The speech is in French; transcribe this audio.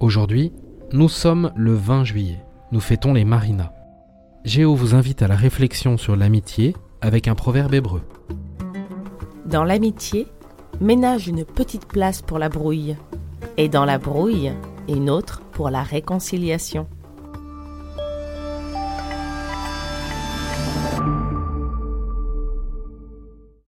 Aujourd'hui, nous sommes le 20 juillet. Nous fêtons les Marinas. Géo vous invite à la réflexion sur l'amitié avec un proverbe hébreu. Dans l'amitié, ménage une petite place pour la brouille. Et dans la brouille, une autre pour la réconciliation.